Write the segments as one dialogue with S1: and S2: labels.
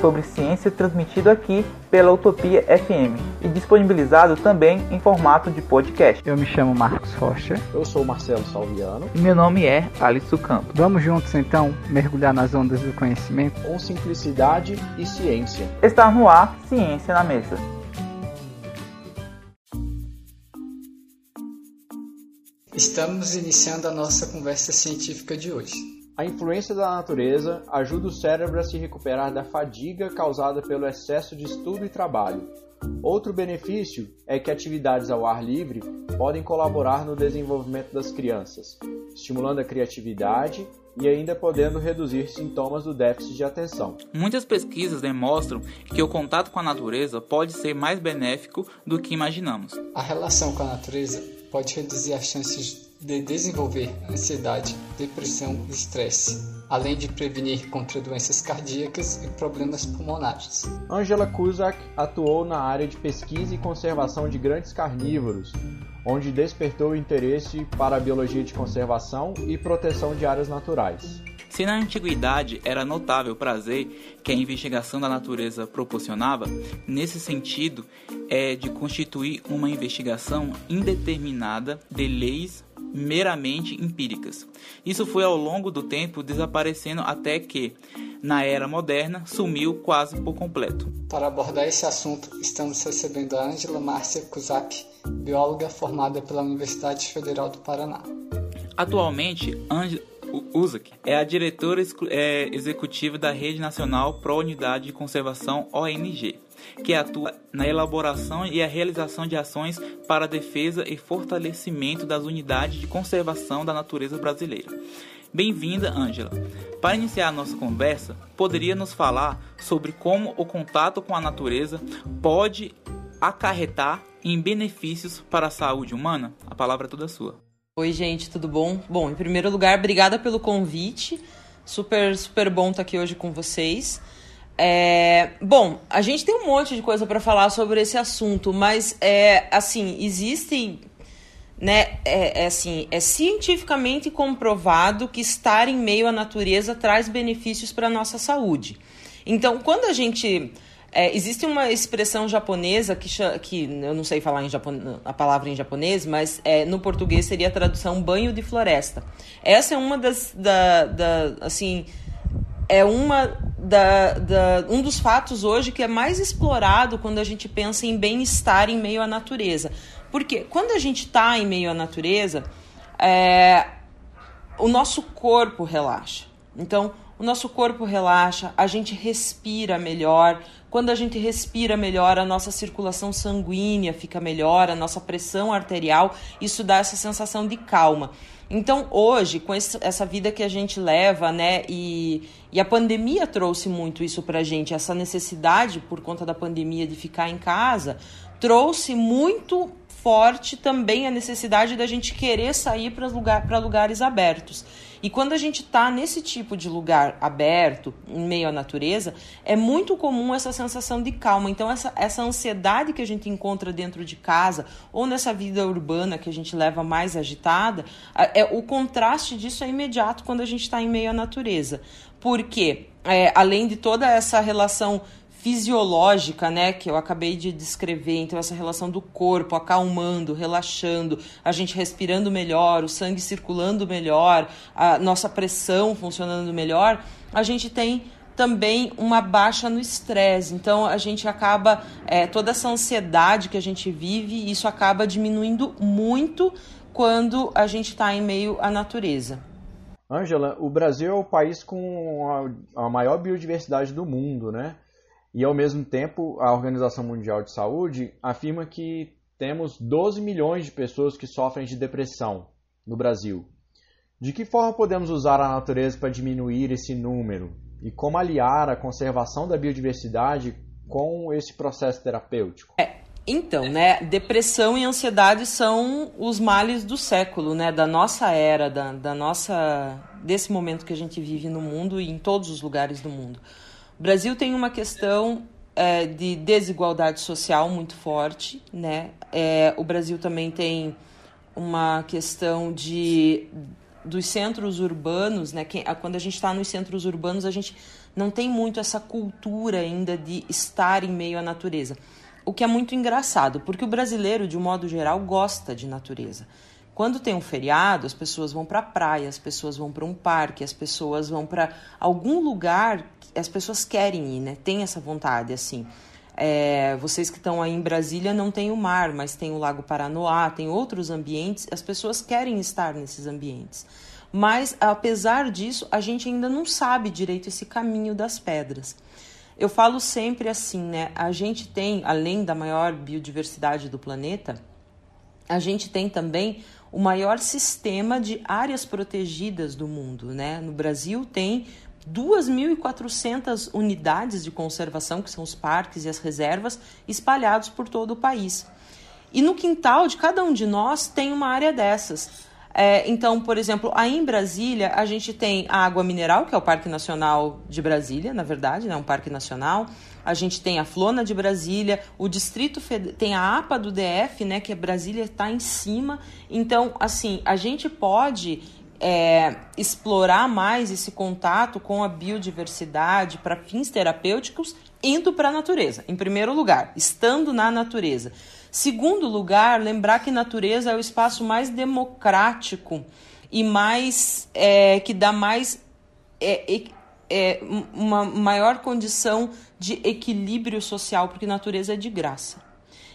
S1: sobre ciência transmitido aqui pela Utopia FM e disponibilizado também em formato de podcast.
S2: Eu me chamo Marcos Rocha.
S3: Eu sou Marcelo Salviano.
S1: E meu nome é Alisson Campos.
S2: Vamos juntos então mergulhar nas ondas do conhecimento
S3: com simplicidade e ciência.
S1: Está no ar Ciência na Mesa.
S2: Estamos iniciando a nossa conversa científica de hoje.
S3: A influência da natureza ajuda o cérebro a se recuperar da fadiga causada pelo excesso de estudo e trabalho. Outro benefício é que atividades ao ar livre podem colaborar no desenvolvimento das crianças, estimulando a criatividade e ainda podendo reduzir sintomas do déficit de atenção.
S1: Muitas pesquisas demonstram que o contato com a natureza pode ser mais benéfico do que imaginamos.
S2: A relação com a natureza pode reduzir as chances de desenvolver ansiedade, depressão e estresse, além de prevenir contra doenças cardíacas e problemas pulmonares.
S3: Angela Cusack atuou na área de pesquisa e conservação de grandes carnívoros, onde despertou o interesse para a biologia de conservação e proteção de áreas naturais.
S1: Se na antiguidade era notável o prazer que a investigação da natureza proporcionava, nesse sentido é de constituir uma investigação indeterminada de leis meramente empíricas. Isso foi ao longo do tempo desaparecendo até que, na era moderna, sumiu quase por completo.
S2: Para abordar esse assunto, estamos recebendo a Angela Márcia Kuzak, bióloga formada pela Universidade Federal do Paraná.
S1: Atualmente, Angela Uzak é a diretora é, executiva da Rede Nacional Pro Unidade de Conservação ONG que atua na elaboração e a realização de ações para a defesa e fortalecimento das unidades de conservação da natureza brasileira. Bem-vinda, Ângela. Para iniciar a nossa conversa, poderia nos falar sobre como o contato com a natureza pode acarretar em benefícios para a saúde humana? A palavra é toda sua.
S4: Oi, gente, tudo bom? Bom, em primeiro lugar, obrigada pelo convite. Super, super bom estar aqui hoje com vocês. É, bom, a gente tem um monte de coisa para falar sobre esse assunto, mas é assim existem, né? É, é, assim, é cientificamente comprovado que estar em meio à natureza traz benefícios para nossa saúde. Então, quando a gente é, existe uma expressão japonesa que, que eu não sei falar japon, a palavra em japonês, mas é, no português seria a tradução banho de floresta. Essa é uma das, da, da assim, é uma da, da, um dos fatos hoje que é mais explorado quando a gente pensa em bem-estar em meio à natureza. Porque quando a gente está em meio à natureza, é, o nosso corpo relaxa. Então, o nosso corpo relaxa, a gente respira melhor. Quando a gente respira melhor, a nossa circulação sanguínea fica melhor, a nossa pressão arterial, isso dá essa sensação de calma. Então, hoje, com essa vida que a gente leva, né, e, e a pandemia trouxe muito isso pra gente, essa necessidade, por conta da pandemia, de ficar em casa, trouxe muito forte também a necessidade da gente querer sair para lugar, lugares abertos. E quando a gente está nesse tipo de lugar aberto, em meio à natureza, é muito comum essa sensação de calma. Então, essa, essa ansiedade que a gente encontra dentro de casa ou nessa vida urbana que a gente leva mais agitada, é, o contraste disso é imediato quando a gente está em meio à natureza. Porque, é, além de toda essa relação fisiológica, né, que eu acabei de descrever, então essa relação do corpo acalmando, relaxando, a gente respirando melhor, o sangue circulando melhor, a nossa pressão funcionando melhor, a gente tem também uma baixa no estresse. Então a gente acaba é, toda essa ansiedade que a gente vive, isso acaba diminuindo muito quando a gente está em meio à natureza.
S3: Ângela, o Brasil é o país com a, maior biodiversidade do mundo, né? E ao mesmo tempo, a Organização Mundial de Saúde afirma que temos 12 milhões de pessoas que sofrem de depressão no Brasil. De que forma podemos usar a natureza para diminuir esse número? E como aliar a conservação da biodiversidade com esse processo terapêutico?
S4: É, Então, né, depressão e ansiedade são os males do século, né, da nossa era, da, da nossa desse momento que a gente vive no mundo e em todos os lugares do mundo. O Brasil tem uma questão é, de desigualdade social muito forte, né? É, o Brasil também tem uma questão de dos centros urbanos, né? Quando a gente está nos centros urbanos, a gente não tem muito essa cultura ainda de estar em meio à natureza. O que é muito engraçado, porque o brasileiro, de um modo geral, gosta de natureza. Quando tem um feriado, as pessoas vão para a praia, as pessoas vão para um parque, as pessoas vão para algum lugar, as pessoas querem ir, né? Tem essa vontade, assim. É, vocês que estão aí em Brasília não tem o mar, mas tem o Lago Paranoá, tem outros ambientes, as pessoas querem estar nesses ambientes. Mas, apesar disso, a gente ainda não sabe direito esse caminho das pedras. Eu falo sempre assim, né? A gente tem, além da maior biodiversidade do planeta, a gente tem também o maior sistema de áreas protegidas do mundo, né? No Brasil tem 2.400 unidades de conservação, que são os parques e as reservas, espalhados por todo o país. E no quintal de cada um de nós tem uma área dessas. É, então, por exemplo, aí em Brasília, a gente tem a água mineral, que é o Parque Nacional de Brasília, na verdade, é né, um parque nacional. A gente tem a Flona de Brasília, o Distrito Fed... tem a APA do DF, né, que é Brasília está em cima. Então, assim, a gente pode é, explorar mais esse contato com a biodiversidade para fins terapêuticos indo para a natureza, em primeiro lugar, estando na natureza. Segundo lugar, lembrar que natureza é o espaço mais democrático e mais é, que dá mais é, é, uma maior condição de equilíbrio social, porque natureza é de graça.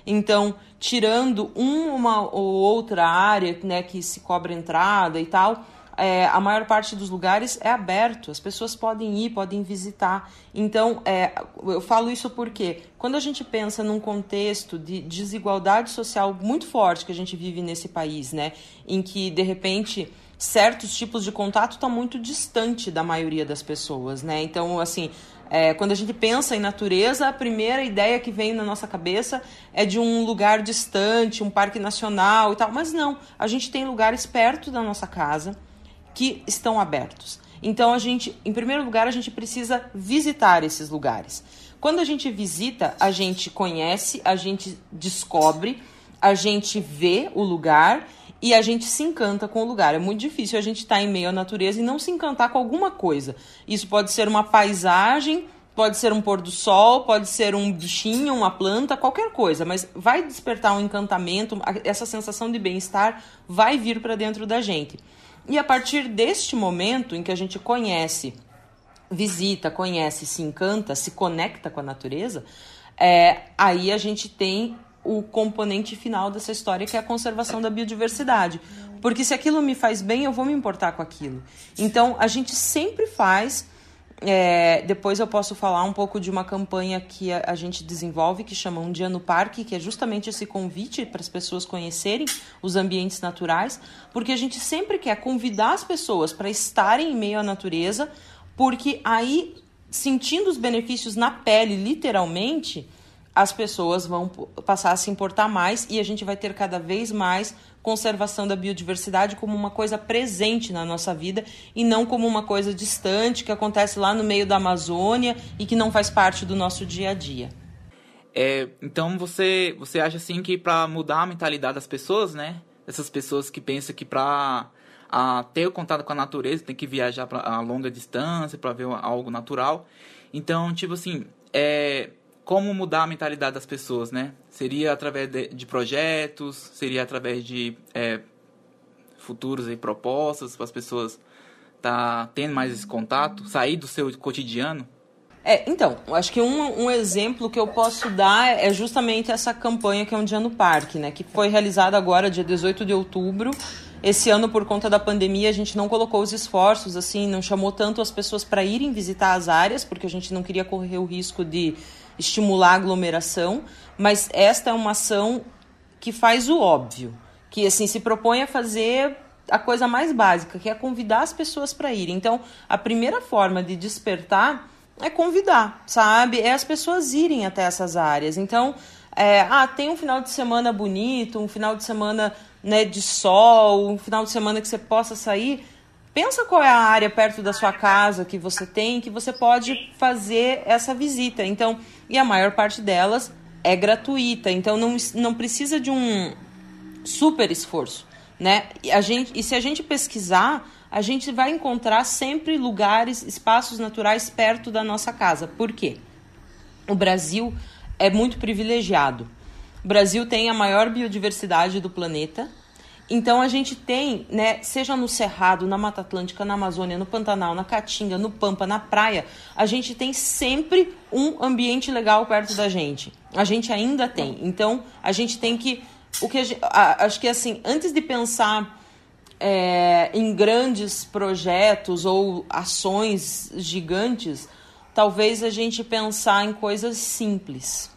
S4: Então, tirando uma ou outra área né, que se cobra entrada e tal, é, a maior parte dos lugares é aberto, as pessoas podem ir, podem visitar. Então, é, eu falo isso porque quando a gente pensa num contexto de desigualdade social muito forte que a gente vive nesse país, né, em que de repente certos tipos de contato estão tá muito distante da maioria das pessoas, né? Então, assim, é, quando a gente pensa em natureza, a primeira ideia que vem na nossa cabeça é de um lugar distante, um parque nacional e tal. Mas não, a gente tem lugares perto da nossa casa que estão abertos. Então a gente, em primeiro lugar, a gente precisa visitar esses lugares. Quando a gente visita, a gente conhece, a gente descobre, a gente vê o lugar e a gente se encanta com o lugar. É muito difícil a gente estar tá em meio à natureza e não se encantar com alguma coisa. Isso pode ser uma paisagem, pode ser um pôr do sol, pode ser um bichinho, uma planta, qualquer coisa, mas vai despertar um encantamento, essa sensação de bem-estar vai vir para dentro da gente. E a partir deste momento em que a gente conhece, visita, conhece, se encanta, se conecta com a natureza, é, aí a gente tem o componente final dessa história, que é a conservação da biodiversidade. Porque se aquilo me faz bem, eu vou me importar com aquilo. Então, a gente sempre faz é, depois eu posso falar um pouco de uma campanha que a, a, gente desenvolve que chama Um Dia no Parque, que é justamente esse convite para as pessoas conhecerem os ambientes naturais, porque a gente sempre quer convidar as pessoas para estarem em meio à natureza, porque aí, sentindo os benefícios na pele, literalmente, as pessoas vão passar a se importar mais e a gente vai ter cada vez mais conservação da biodiversidade como uma coisa presente na nossa vida e não como uma coisa distante que acontece lá no meio da Amazônia e que não faz parte do nosso dia a dia.
S1: É, então você você acha assim que para mudar a mentalidade das pessoas, né? Essas pessoas que pensam que para ter o contato com a natureza tem que viajar para a longa distância para ver algo natural. Então, tipo assim, é, como mudar a mentalidade das pessoas, né? Seria através de, de projetos, seria através de é, futuros e propostas para as pessoas tá tendo mais esse contato, sair do seu cotidiano?
S4: É, então, acho que um, um exemplo que eu posso dar é justamente essa campanha que é um dia no parque, né? Que foi realizada agora, dia 18 de outubro. Esse ano, por conta da pandemia, a gente não colocou os esforços, assim, não chamou tanto as pessoas para irem visitar as áreas, porque a gente não queria correr o risco de estimular a aglomeração, mas esta é uma ação que faz o óbvio, que assim se propõe a fazer a coisa mais básica, que é convidar as pessoas para ir. Então, a primeira forma de despertar é convidar, sabe? É as pessoas irem até essas áreas. Então, é, ah, tem um final de semana bonito, um final de semana né, de sol, um final de semana que você possa sair, pensa qual é a área perto da sua casa que você tem que você pode fazer essa visita. Então, e a maior parte delas é gratuita, então não, não precisa de um super esforço, né? E, a gente, e se a gente pesquisar, a gente vai encontrar sempre lugares, espaços naturais perto da nossa casa. Por quê? O Brasil é muito privilegiado. O Brasil tem a maior biodiversidade do planeta. Então a gente tem, né, seja no Cerrado, na Mata Atlântica, na Amazônia, no Pantanal, na Caatinga, no Pampa, na praia, a gente tem sempre um ambiente legal perto da gente. A gente ainda tem. Então a gente tem que o que gente, a, acho que assim, antes de pensar é, em grandes projetos ou ações gigantes, talvez a gente pensar em coisas simples.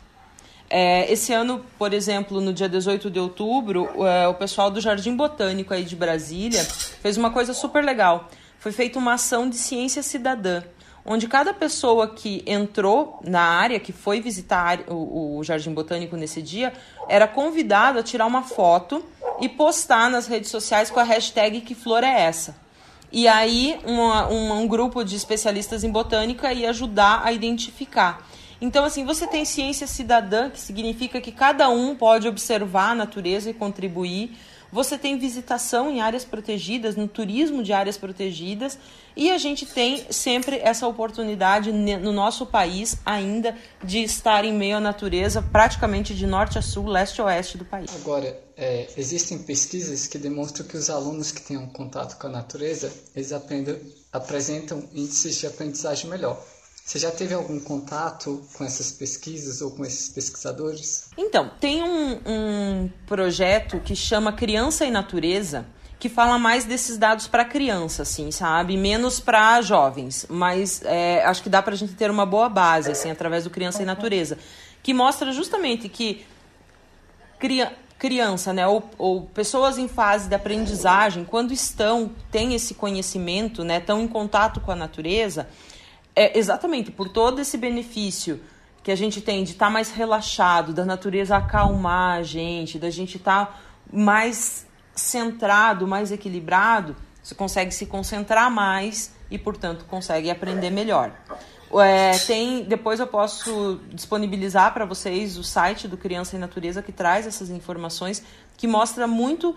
S4: É, esse ano, por exemplo, no dia 18 de outubro, é, o pessoal do Jardim Botânico aí de Brasília fez uma coisa super legal. Foi feita uma ação de ciência cidadã, onde cada pessoa que entrou na área, que foi visitar o, o Jardim Botânico nesse dia, era convidado a tirar uma foto e postar nas redes sociais com a hashtag Que Flor é Essa? E aí uma, um grupo de especialistas em botânica ia ajudar a identificar. Então, assim, você tem ciência cidadã, que significa que cada um pode observar a natureza e contribuir. Você tem visitação em áreas protegidas, no turismo de áreas protegidas, e a gente tem sempre essa oportunidade no nosso país ainda de estar em meio à natureza, praticamente de norte a sul, leste a oeste do país.
S2: Agora, é, existem pesquisas que demonstram que os alunos que têm um contato com a natureza, eles aprendem, apresentam índices de aprendizagem melhor. Você já teve algum contato com essas pesquisas ou com esses pesquisadores?
S4: Então, tem um, um projeto que chama Criança e Natureza, que fala mais desses dados para criança, assim, sabe? Menos para jovens. Mas é, acho que dá para a gente ter uma boa base, assim, através do Criança e Natureza. Que mostra justamente que cria, criança, né, ou, ou, pessoas em fase de aprendizagem, quando estão, têm esse conhecimento, né, estão em contato com a natureza, é exatamente por todo esse benefício que a gente tem de estar tá mais relaxado, da natureza acalmar a gente, da gente estar tá mais centrado, mais equilibrado, você consegue se concentrar mais e, portanto, consegue aprender melhor. É, tem, depois eu posso disponibilizar para vocês o site do Criança e Natureza que traz essas informações, que mostra muito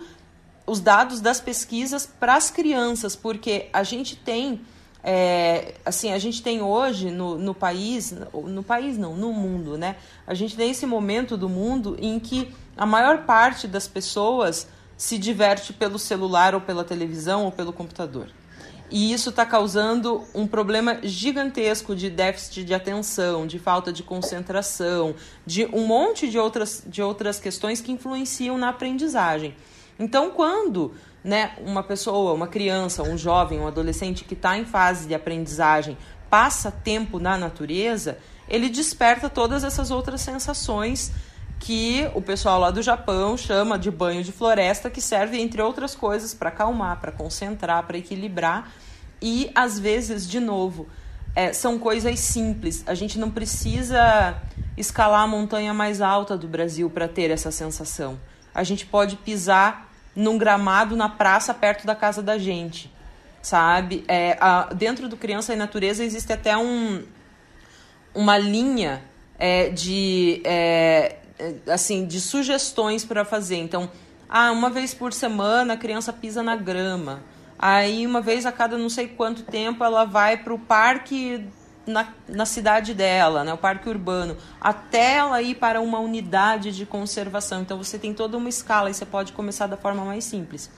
S4: os dados das pesquisas para as crianças, porque a gente tem é, assim, a gente tem hoje no, no país, no país não, no mundo, né? A gente tem esse momento do mundo em que a maior parte das pessoas se diverte pelo celular ou pela televisão ou pelo computador. E isso está causando um problema gigantesco de déficit de atenção, de falta de concentração, de um monte de outras, de outras questões que influenciam na aprendizagem. Então, quando né, uma pessoa, uma criança, um jovem, um adolescente que está em fase de aprendizagem passa tempo na natureza, ele desperta todas essas outras sensações que o pessoal lá do Japão chama de banho de floresta, que serve, entre outras coisas, para acalmar, para concentrar, para equilibrar. E, às vezes, de novo, é, são coisas simples. A gente não precisa escalar a montanha mais alta do Brasil para ter essa sensação. A gente pode pisar num gramado na praça perto da casa da gente, sabe? É, a, dentro do Criança e Natureza existe até um, uma linha é, de é, é assim de sugestões para fazer. Então, ah, uma vez por semana a criança pisa na grama. Aí, uma vez a cada não sei quanto tempo, ela vai para o parque na, na cidade dela, né, o parque urbano, até ela ir para uma unidade de conservação. Então você tem toda uma escala e você pode começar da forma mais simples.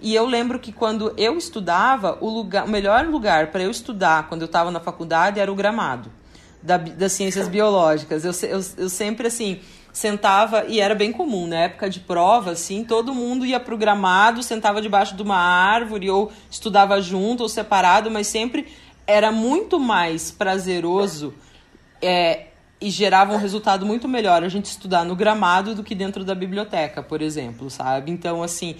S4: E eu lembro que quando eu estudava, o, lugar, o melhor lugar para eu estudar quando eu estava na faculdade era o gramado da, das ciências biológicas. Eu, eu, eu sempre assim sentava e era bem comum na época de prova, assim, todo mundo ia pro gramado, sentava debaixo de uma árvore ou estudava junto ou separado, mas sempre era muito mais prazeroso é, e gerava um resultado muito melhor a gente estudar no gramado do que dentro da biblioteca, por exemplo, sabe? Então, assim,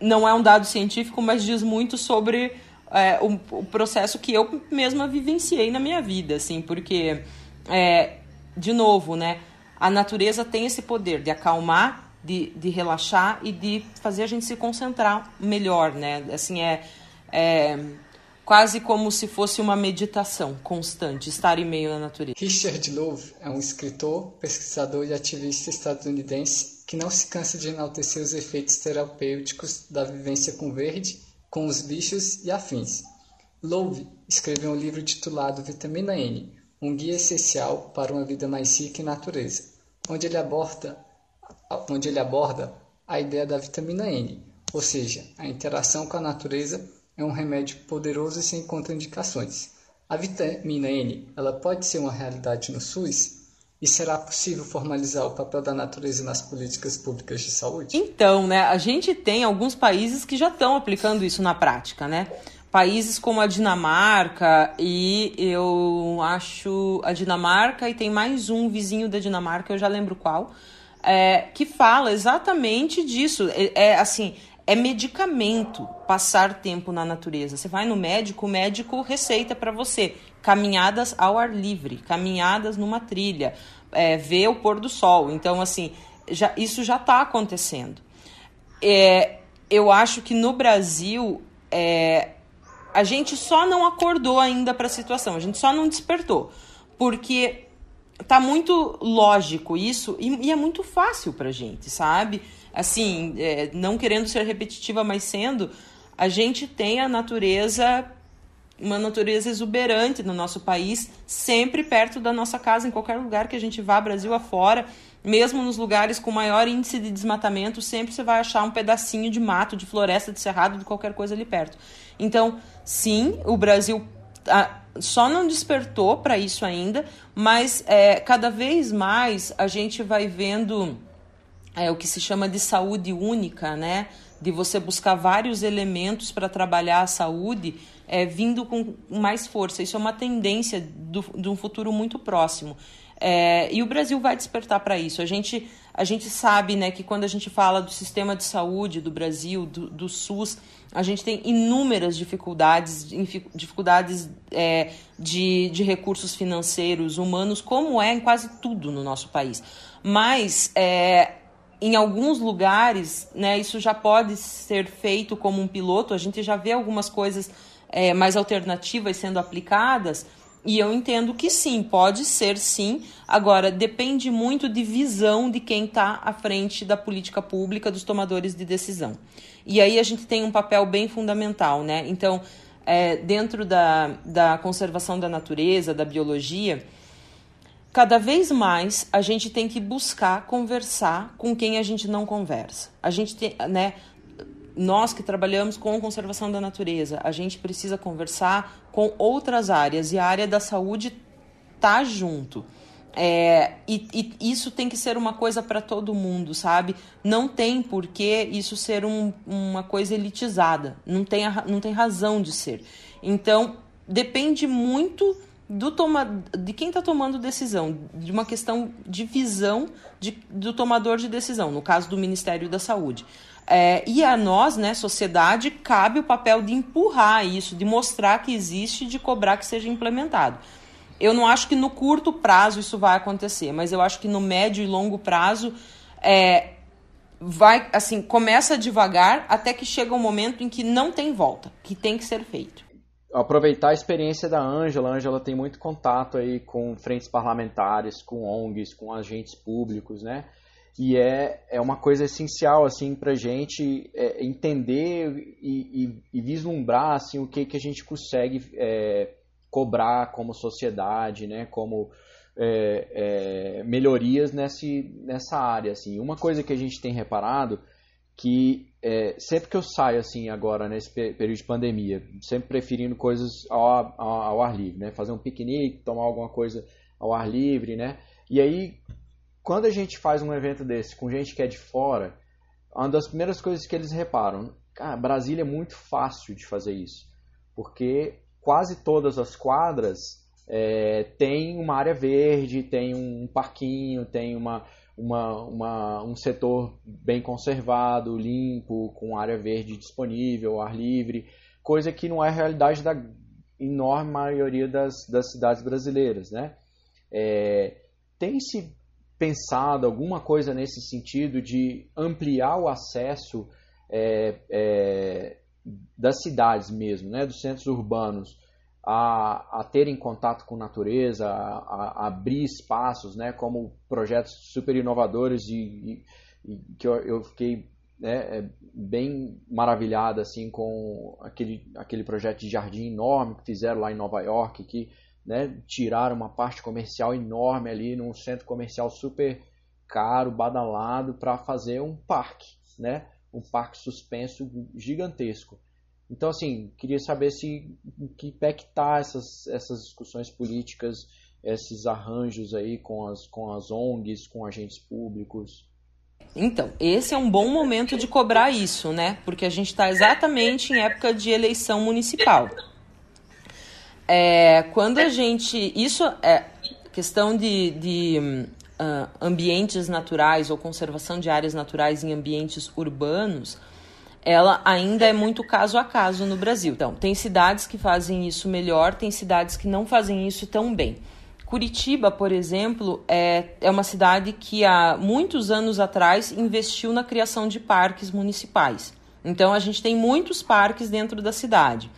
S4: não é um dado científico, mas diz muito sobre é, o, o, processo que eu mesma vivenciei na minha vida, assim, porque, é, de novo, né? a natureza tem esse poder de acalmar, de, de relaxar e de fazer a gente se concentrar melhor, né? Assim, é, é quase como se fosse uma meditação constante, estar em meio à natureza.
S2: Richard Louv é um escritor, pesquisador e ativista estadunidense que não se cansa de enaltecer os efeitos terapêuticos da vivência com verde, com os bichos e afins. Louv escreveu um livro titulado Vitamina N, um guia essencial para uma vida mais rica em natureza, onde ele aborda, onde ele aborda a ideia da vitamina N, ou seja, a interação com a natureza é um remédio poderoso e sem contraindicações. A vitamina N ela pode ser uma realidade no SUS e será possível formalizar o papel da natureza nas políticas públicas de saúde?
S4: Então, né, a gente tem alguns países que já estão aplicando isso na prática, né? Países como a Dinamarca e eu acho a Dinamarca e tem mais um vizinho da Dinamarca, eu já lembro qual, é, que fala exatamente disso. É, é assim, é medicamento passar tempo na natureza. Você vai no médico, o médico receita para você caminhadas ao ar livre, caminhadas numa trilha, é, ver o pôr do sol. Então, assim, já, isso já está acontecendo. É, eu acho que no Brasil é, a gente só não acordou ainda para a situação, a gente só não despertou, porque tá muito lógico isso e, e é muito fácil para gente, sabe? Assim, é, não querendo ser repetitiva, mas sendo, a gente tem a natureza, uma natureza exuberante no nosso país, sempre perto da nossa casa, em qualquer lugar que a gente vá, Brasil afora, mesmo nos lugares com maior índice de desmatamento, sempre você vai achar um pedacinho de mato, de floresta, de cerrado, de qualquer coisa ali perto. Então, sim, o Brasil só não despertou para isso ainda, mas é, cada vez mais a gente vai vendo é, o que se chama de saúde única, né? De você buscar vários elementos para trabalhar a saúde, é, vindo com mais força. Isso é uma tendência do, de um futuro muito próximo. É, e o Brasil vai despertar para isso. A gente, a gente sabe né, que quando a gente fala do sistema de saúde do Brasil, do, do SUS, a gente tem inúmeras dificuldades, dificuldades é, de, de recursos financeiros, humanos, como é em quase tudo no nosso país. Mas é, em alguns lugares, né, isso já pode ser feito como um piloto, a gente já vê algumas coisas é, mais alternativas sendo aplicadas, e eu entendo que sim, pode ser sim. Agora, depende muito de visão de quem está à frente da política pública, dos tomadores de decisão. E aí a gente tem um papel bem fundamental, né? Então, é, dentro da, da conservação da natureza, da biologia, cada vez mais a gente tem que buscar conversar com quem a gente não conversa. A gente tem, né, nós que trabalhamos com conservação da natureza, a gente precisa conversar com outras áreas e a área da saúde tá junto. É, e, e, isso tem que ser uma coisa para todo mundo, sabe? Não tem por que isso ser um, uma coisa elitizada. Não tem, não tem razão de ser. Então, depende muito do toma, de quem está tomando decisão, de uma questão de visão de, do tomador de decisão, no caso do Ministério da Saúde. É, e a nós, né, sociedade, cabe o papel de empurrar isso, de mostrar que existe, de cobrar que seja implementado. Eu não acho que no curto prazo isso vai acontecer, mas eu acho que no médio e longo prazo é, vai assim começa devagar até que chega um momento em que não tem volta, que tem que ser feito
S3: aproveitar a experiência da Ângela. A Ângela tem muito contato aí com frentes parlamentares, com ONGs, com agentes públicos, né? E é, é uma coisa essencial assim para a gente é, entender e, e, e, vislumbrar assim, o que, que a gente consegue é, cobrar como sociedade, né? Como é, é, melhorias nesse, nessa área. Assim. Uma coisa que a gente tem reparado que é, sempre que eu saio assim agora nesse período de pandemia, sempre preferindo coisas ao, ao, ao, ar livre, né? Fazer um piquenique, tomar alguma coisa ao ar livre, né? E aí, quando a gente faz um evento desse com gente que é de fora, uma das primeiras coisas que eles reparam, cara, Brasília é muito fácil de fazer isso, porque quase todas as quadras é, tem uma área verde, tem um parquinho, tem uma uma, uma, um setor bem conservado, limpo, com área verde disponível, ar livre, coisa que não é a realidade da enorme maioria das, das cidades brasileiras. Né? É, tem se pensado alguma coisa nesse sentido de ampliar o acesso é, é, das cidades mesmo, né, dos centros urbanos, a, a terem contato com natureza, a, a, abrir espaços, né, como projetos super inovadores e, que eu, eu fiquei né, é, bem maravilhado assim com aquele, aquele projeto de jardim enorme que fizeram lá em Nova York, que né, tiraram uma parte comercial enorme ali num centro comercial super caro, badalado, para fazer um parque, né, um parque suspenso gigantesco. Então, assim, queria saber se que pé que tá essas, essas discussões políticas, esses arranjos aí com as, com as ONGs, com agentes públicos.
S4: Então, esse é um bom momento de cobrar isso, né? Porque a gente está exatamente em época de eleição municipal. É, quando a gente. Isso é questão de, de uh, ambientes naturais ou conservação de áreas naturais em ambientes urbanos ela ainda é muito caso a caso no Brasil. Então, tem cidades que fazem isso melhor, tem cidades que não fazem isso tão bem. Curitiba, por exemplo, é, é uma cidade que há muitos anos atrás investiu na criação de parques municipais. Então, a gente tem muitos parques dentro da cidade.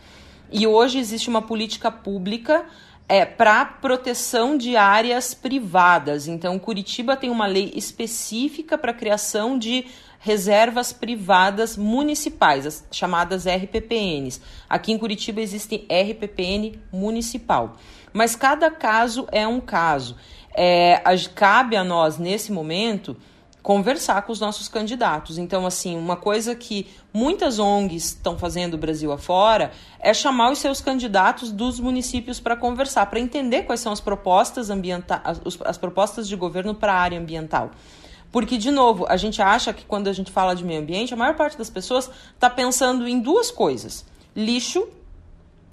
S4: E hoje existe uma política pública é, para proteção de áreas privadas. Então, Curitiba tem uma lei específica para a criação de reservas privadas municipais, as chamadas RPPNs. Aqui em Curitiba existe RPPN municipal. Mas cada caso é um caso. É, cabe a nós, nesse momento, conversar com os nossos candidatos. Então, assim, uma coisa que muitas ONGs estão fazendo Brasil afora é chamar os seus candidatos dos municípios para conversar, para entender quais são as propostas ambientais, as, as propostas de governo para a área ambiental. Porque, de novo, a gente acha que quando a gente fala de meio ambiente, a maior parte das pessoas está pensando em duas coisas: lixo,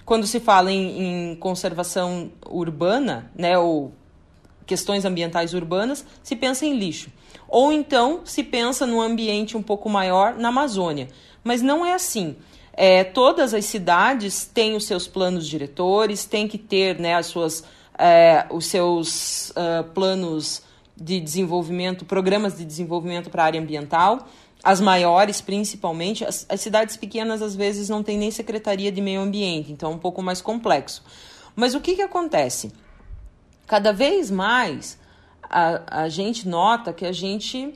S4: quando se fala em, em conservação urbana, né, ou questões ambientais urbanas, se pensa em lixo. Ou então se pensa num ambiente um pouco maior na Amazônia. Mas não é assim. É, todas as cidades têm os seus planos diretores, têm que ter né, as suas, é, os seus uh, planos de desenvolvimento, programas de desenvolvimento para a área ambiental. As maiores, principalmente, as, as, cidades pequenas às vezes não têm nem secretaria de meio ambiente, então é um pouco mais complexo. Mas o que, que acontece? Cada vez mais a, a gente nota que a gente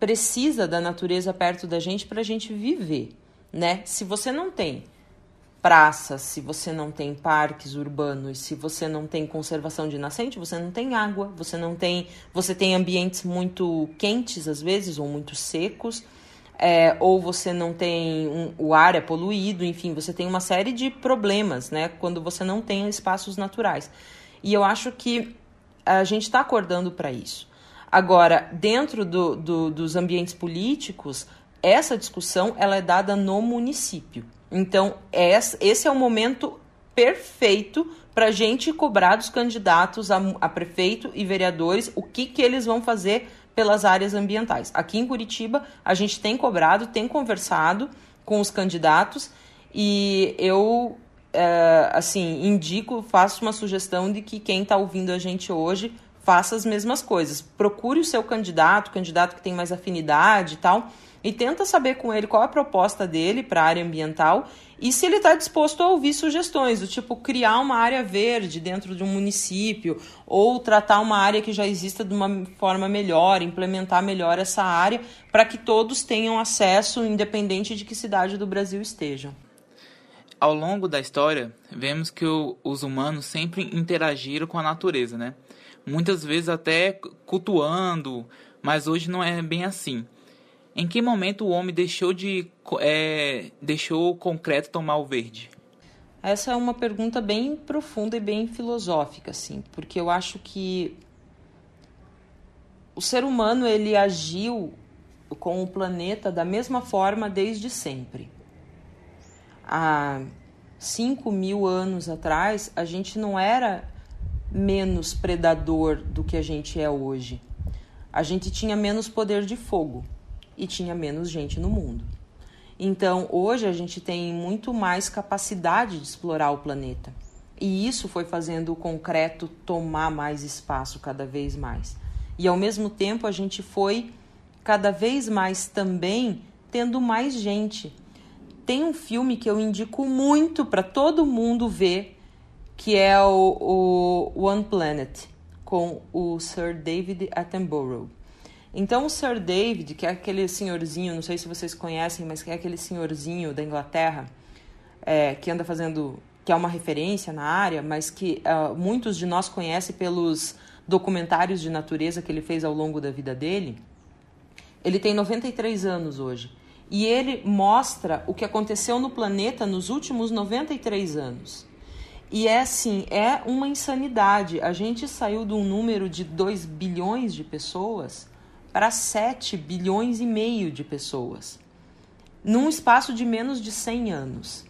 S4: precisa da natureza perto da gente para a gente viver, né? Se você não tem praças, se você não tem parques urbanos, se você não tem conservação de nascente, você não tem água, você não tem, você tem ambientes muito quentes às vezes ou muito secos, é, ou você não tem um, o ar é poluído, enfim, você tem uma série de problemas, né? Quando você não tem espaços naturais. E eu acho que a gente está acordando para isso. Agora, dentro do, do, dos ambientes políticos, essa discussão ela é dada no município. Então, esse é o momento perfeito para a gente cobrar dos candidatos a, a, prefeito e vereadores o que, que eles vão fazer pelas áreas ambientais. Aqui em Curitiba, a gente tem cobrado, tem conversado com os candidatos e eu, é, assim, indico, faço uma sugestão de que quem está ouvindo a gente hoje faça as mesmas coisas. Procure o seu candidato, candidato que tem mais afinidade e tal, e tenta saber com ele qual é a proposta dele para a área ambiental e se ele está disposto a ouvir sugestões, do tipo criar uma área verde dentro de um município ou tratar uma área que já exista de uma forma melhor, implementar melhor essa área para que todos tenham acesso, independente de que cidade do Brasil estejam.
S1: Ao longo da história, vemos que o, os humanos sempre interagiram com a natureza, né? Muitas vezes até cultuando, mas hoje não é bem assim. Em que momento o homem deixou de é, deixou o concreto tomar o verde?
S4: Essa é uma pergunta bem profunda e bem filosófica, assim, porque eu acho que o ser humano ele agiu com o planeta da mesma forma desde sempre. Há 5 mil anos atrás, a gente não era menos predador do que a gente é hoje. A gente tinha menos poder de fogo e tinha menos gente no mundo. Então, hoje a gente tem muito mais capacidade de explorar o planeta. E isso foi fazendo o concreto tomar mais espaço cada vez mais. E ao mesmo tempo a gente foi cada vez mais também tendo mais gente. Tem um filme que eu indico muito para todo mundo ver, que é o, o One Planet, com o Sir David Attenborough. Então o Sir David, que é aquele senhorzinho, não sei se vocês conhecem, mas que é aquele senhorzinho da Inglaterra, é, que anda fazendo, que é uma referência na área, mas que uh, muitos de nós conhecem pelos documentários de natureza que ele fez ao longo da vida dele. Ele tem 93 anos hoje. E ele mostra o que aconteceu no planeta nos últimos 93 anos. E é assim, é uma insanidade. A gente saiu de um número de 2 bilhões de pessoas para 7 bilhões e meio de pessoas, num espaço de menos de 100 anos.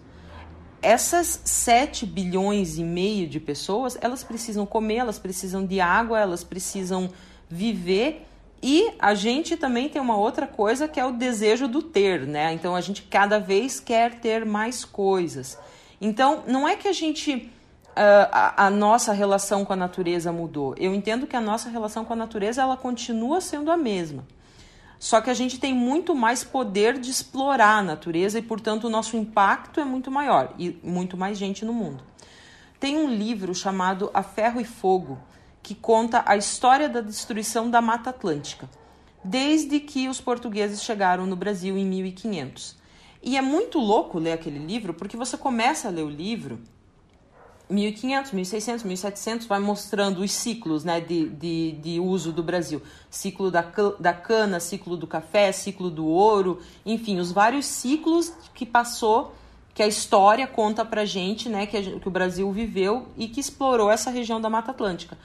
S4: Essas 7 bilhões e meio de pessoas, elas precisam comer, elas precisam de água, elas precisam viver e a gente também tem uma outra coisa que é o desejo do ter, né? Então a gente cada vez quer ter mais coisas. Então não é que a gente a, a, nossa relação com a natureza mudou. Eu entendo que a nossa relação com a natureza ela continua sendo a mesma. Só que a gente tem muito mais poder de explorar a natureza e, portanto, o nosso impacto é muito maior e muito mais gente no mundo. Tem um livro chamado A Ferro e Fogo que conta a história da destruição da Mata Atlântica, desde que os portugueses chegaram no Brasil em 1500. E é muito louco ler aquele livro porque você começa a ler o livro 1500, 1600, 1700, vai mostrando os ciclos né, de, de, de uso do Brasil. Ciclo da, da cana, ciclo do café, ciclo do ouro, enfim, os vários ciclos que passou, que a história conta pra gente, né, que, que o Brasil viveu e que explorou essa região da Mata Atlântica.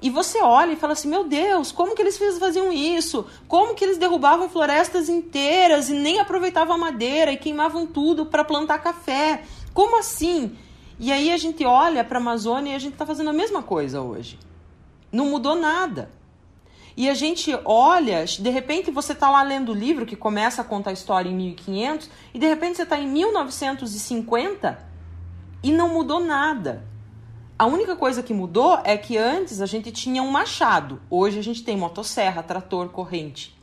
S4: E você olha e fala assim: meu Deus, como que eles faziam isso? Como que eles derrubavam florestas inteiras e nem aproveitavam a madeira e queimavam tudo para plantar café? Como assim? E aí a gente olha para a Amazônia e a gente está fazendo a mesma coisa hoje. Não mudou nada. E a gente olha, de repente você está lá lendo o livro que começa a contar a história em 1500 e de repente você está em 1950 e não mudou nada. A única coisa que mudou é que antes a gente tinha um machado, hoje a gente tem motosserra, trator, corrente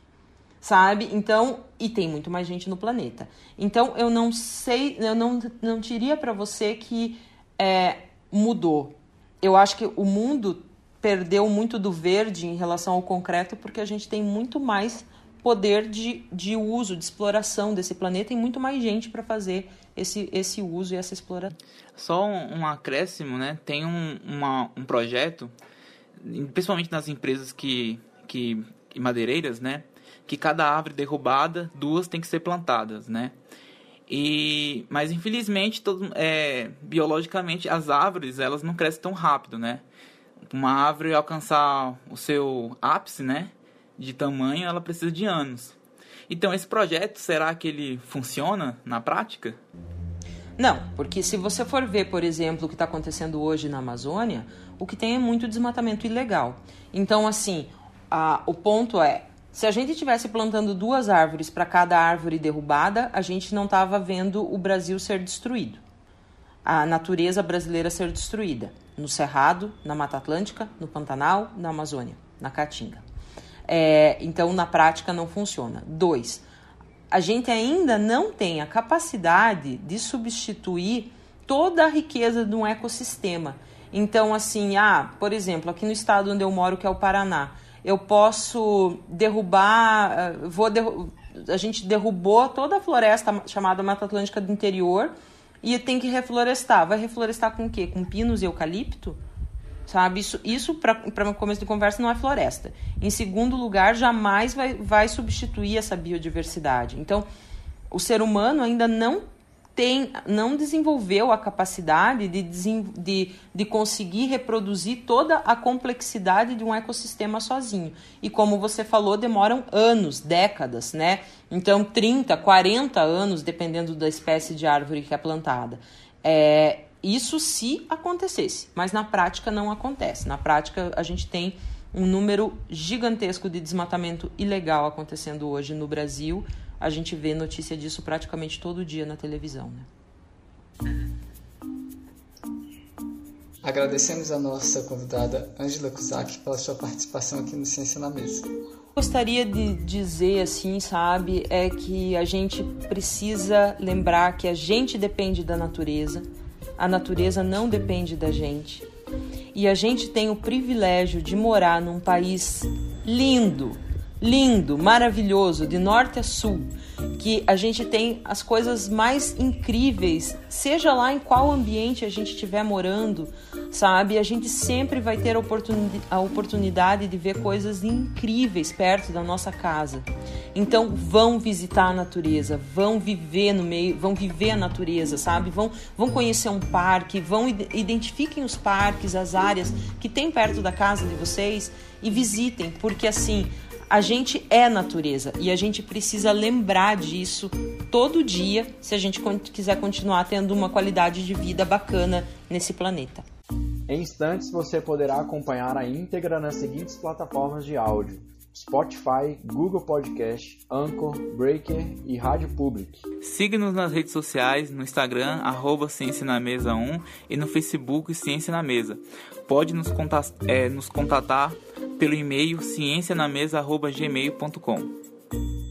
S4: sabe? Então, e tem muito mais gente no planeta. Então, eu não sei, eu não, não diria para você que é, mudou. Eu acho que o mundo perdeu muito do verde em relação ao concreto porque a gente tem muito mais poder de, de uso, de exploração desse planeta e muito mais gente para fazer esse, esse uso e essa exploração.
S1: Só um, um acréscimo, né? Tem um, uma, um projeto, principalmente nas empresas que, que madeireiras, né? Que cada árvore derrubada, duas tem que ser plantadas, né? E, mas infelizmente, todo, é, biologicamente, as árvores elas não crescem tão rápido, né? Uma árvore alcançar o seu ápice, né, de tamanho, ela precisa de anos. Então, esse projeto, será que ele funciona na prática?
S4: Não, porque se você for ver, por exemplo, o que está acontecendo hoje na Amazônia, o que tem é muito desmatamento ilegal. Então, assim, a, o ponto é se a gente tivesse plantando duas árvores para cada árvore derrubada, a gente não estava vendo o Brasil ser destruído. A natureza brasileira ser destruída. No Cerrado, na Mata Atlântica, no Pantanal, na Amazônia, na Caatinga. É, então, na prática, não funciona. Dois, a gente ainda não tem a capacidade de substituir toda a riqueza de um ecossistema. Então, assim, ah, por exemplo, aqui no estado onde eu moro, que é o Paraná, eu posso derrubar, eh, vou derru a gente derrubou toda a floresta chamada Mata Atlântica do interior e tem que reflorestar. Vai reflorestar com o quê? Com pinos e eucalipto? Sabe? Isso, isso para começo de conversa, não é floresta. Em segundo lugar, jamais vai, vai substituir essa biodiversidade. Então, o ser humano ainda não tem, não desenvolveu a capacidade de, de, de conseguir reproduzir toda a complexidade de um ecossistema sozinho. E como você falou, demoram anos, décadas, né? Então, 30, 40 anos, dependendo da espécie de árvore que é plantada. É, isso se acontecesse, mas na prática não acontece. Na prática, a gente tem um número gigantesco de desmatamento ilegal acontecendo hoje no Brasil a gente vê notícia disso praticamente todo dia na televisão. Né?
S2: Agradecemos a nossa convidada Angela Kuzak pela sua participação aqui no Ciência na Mesa.
S4: Gostaria de dizer assim, sabe, é que a gente precisa lembrar que a gente depende da natureza, a natureza não depende da gente. E a gente tem o privilégio de morar num país lindo, lindo, maravilhoso, de norte a sul, que a gente tem as coisas mais incríveis, seja lá em qual ambiente a gente estiver morando, sabe? A gente sempre vai ter a oportunidade de ver coisas incríveis perto da nossa casa. Então vão visitar a natureza, vão viver no meio, vão viver a natureza, sabe? Vão, vão conhecer um parque, vão identifiquem os parques, as áreas que tem perto da casa de vocês e visitem, porque assim a gente é natureza e a gente precisa lembrar disso todo dia se a gente quiser continuar tendo uma qualidade de vida bacana nesse planeta.
S3: Em instantes você poderá acompanhar a íntegra nas seguintes plataformas de áudio: Spotify, Google Podcast, Anchor, Breaker e Rádio Public.
S1: Siga-nos nas redes sociais, no Instagram, arroba Ciência na Mesa 1 e no Facebook Ciência na Mesa. Pode nos, contatar, é, nos contatar pelo e-mail ciencianamesa.gmail.com.